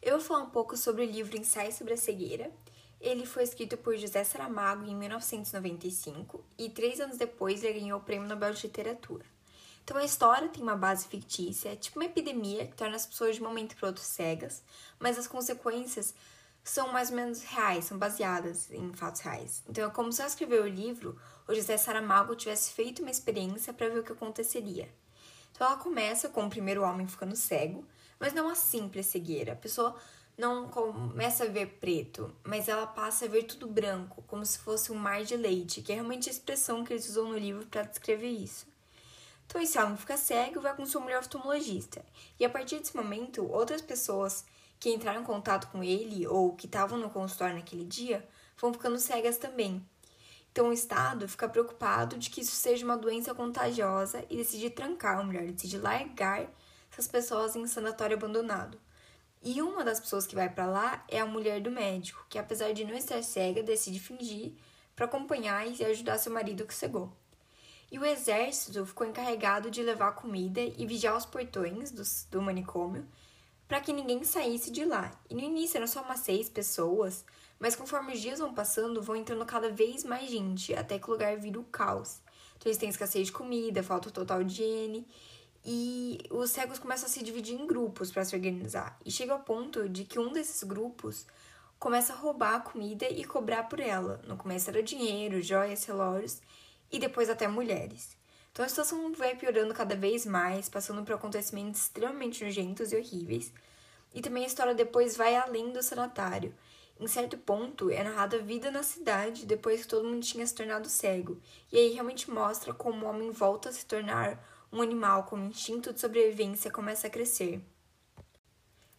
Eu vou falar um pouco sobre o livro Ensaio sobre a Cegueira. Ele foi escrito por José Saramago em 1995 e três anos depois ele ganhou o Prêmio Nobel de Literatura. Então a história tem uma base fictícia, é tipo uma epidemia que torna as pessoas de um momento para outro cegas, mas as consequências são mais ou menos reais, são baseadas em fatos reais. Então é como se ao escrever o livro, o José Saramago tivesse feito uma experiência para ver o que aconteceria. Então ela começa com o primeiro homem ficando cego, mas não a simples cegueira. A pessoa não começa a ver preto, mas ela passa a ver tudo branco, como se fosse um mar de leite, que é realmente a expressão que eles usam no livro para descrever isso. Então esse homem fica cego e vai com sua mulher oftalmologista. E a partir desse momento, outras pessoas que entraram em contato com ele ou que estavam no consultório naquele dia vão ficando cegas também. Então o Estado fica preocupado de que isso seja uma doença contagiosa e decide trancar, ou melhor, decide largar essas pessoas em sanatório abandonado. E uma das pessoas que vai para lá é a mulher do médico, que apesar de não estar cega, decide fingir para acompanhar e ajudar seu marido que cegou. E o exército ficou encarregado de levar comida e vigiar os portões do, do manicômio para que ninguém saísse de lá. E no início eram só umas seis pessoas, mas conforme os dias vão passando, vão entrando cada vez mais gente, até que o lugar vira o caos. Então eles têm escassez de comida, falta total de higiene, e os cegos começam a se dividir em grupos para se organizar. E chega ao ponto de que um desses grupos começa a roubar a comida e cobrar por ela. No começo era dinheiro, joias, relógios e depois até mulheres. Então a situação vai piorando cada vez mais, passando por acontecimentos extremamente nojentos e horríveis. E também a história depois vai além do sanatário. Em certo ponto, é narrada a vida na cidade depois que todo mundo tinha se tornado cego. E aí realmente mostra como o homem volta a se tornar um animal com instinto de sobrevivência começa a crescer.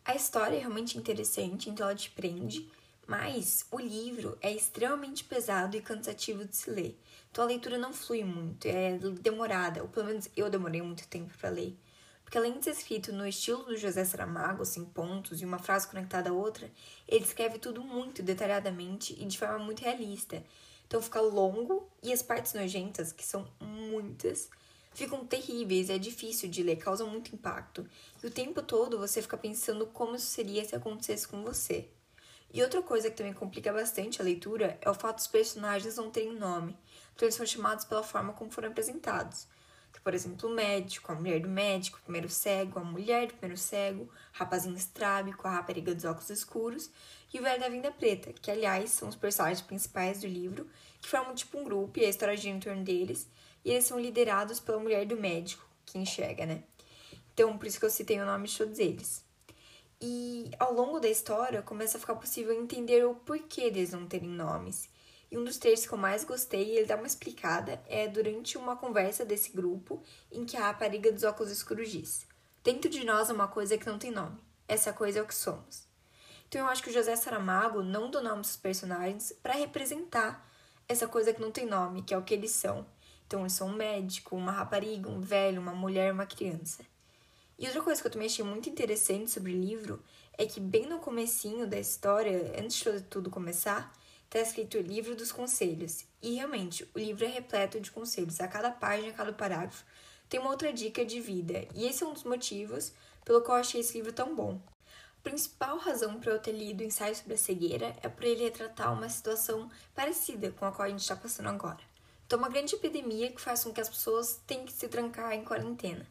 A história é realmente interessante, então ela te prende, mas o livro é extremamente pesado e cansativo de se ler. Então a leitura não flui muito, é demorada, ou pelo menos eu demorei muito tempo para ler. Porque além de ser escrito no estilo do José Saramago, assim, pontos e uma frase conectada a outra, ele escreve tudo muito detalhadamente e de forma muito realista. Então fica longo e as partes nojentas, que são muitas, ficam terríveis, é difícil de ler, causam muito impacto. E o tempo todo você fica pensando como isso seria se acontecesse com você. E outra coisa que também complica bastante a leitura é o fato dos personagens não terem nome, então eles são chamados pela forma como foram apresentados. Então, por exemplo, o médico, a mulher do médico, o primeiro cego, a mulher do primeiro cego, o rapazinho estrábico, a rapariga dos óculos escuros e o velho da vinda preta, que aliás são os personagens principais do livro, que formam tipo um grupo e a história gira em torno deles, e eles são liderados pela mulher do médico, que enxerga, né? Então, por isso que eu citei o nome de todos eles. E ao longo da história, começa a ficar possível entender o porquê deles não terem nomes. E um dos trechos que eu mais gostei, ele dá uma explicada, é durante uma conversa desse grupo em que a rapariga dos óculos escuros diz: Dentro de nós é uma coisa que não tem nome. Essa coisa é o que somos. Então eu acho que o José Saramago não deu nome aos personagens para representar essa coisa que não tem nome, que é o que eles são. Então, eles são um médico, uma rapariga, um velho, uma mulher, uma criança. E outra coisa que eu também achei muito interessante sobre o livro é que bem no comecinho da história, antes de tudo começar, está escrito o livro dos conselhos. E realmente, o livro é repleto de conselhos. A cada página, a cada parágrafo, tem uma outra dica de vida. E esse é um dos motivos pelo qual eu achei esse livro tão bom. A principal razão para eu ter lido o ensaio sobre a cegueira é por ele retratar uma situação parecida com a qual a gente está passando agora. Então, uma grande epidemia que faz com que as pessoas tenham que se trancar em quarentena.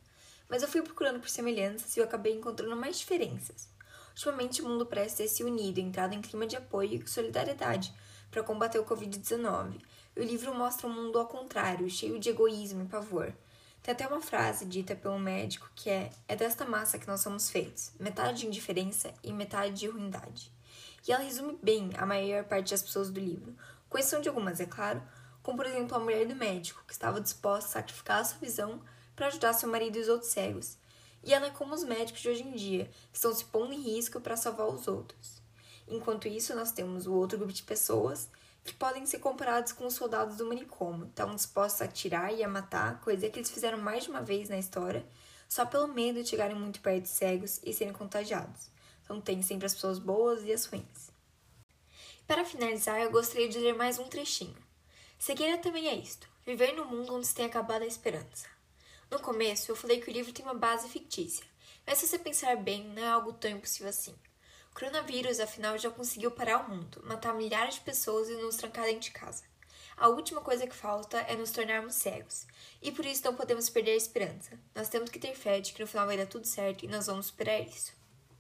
Mas eu fui procurando por semelhanças e eu acabei encontrando mais diferenças. Ultimamente, o mundo parece ter se unido, entrado em clima de apoio e solidariedade para combater o Covid-19. E o livro mostra um mundo ao contrário, cheio de egoísmo e pavor. Tem até uma frase dita pelo médico que é: É desta massa que nós somos feitos, metade de indiferença e metade de ruindade. E ela resume bem a maior parte das pessoas do livro, com exceção de algumas, é claro, como por exemplo a mulher do médico, que estava disposta a sacrificar a sua visão para ajudar seu marido e os outros cegos. E ela é como os médicos de hoje em dia, que estão se pondo em risco para salvar os outros. Enquanto isso, nós temos o outro grupo de pessoas que podem ser comparados com os soldados do manicômio, estão dispostos a atirar e a matar, coisa que eles fizeram mais de uma vez na história, só pelo medo de chegarem muito perto de cegos e serem contagiados. Então tem sempre as pessoas boas e as ruins. Para finalizar, eu gostaria de ler mais um trechinho. Cegueira também é isto: viver num mundo onde se tem acabado a esperança. No começo, eu falei que o livro tem uma base fictícia, mas se você pensar bem, não é algo tão impossível assim. O coronavírus, afinal, já conseguiu parar o mundo, matar milhares de pessoas e nos trancar dentro de casa. A última coisa que falta é nos tornarmos cegos. E por isso não podemos perder a esperança. Nós temos que ter fé de que no final vai dar tudo certo e nós vamos superar isso.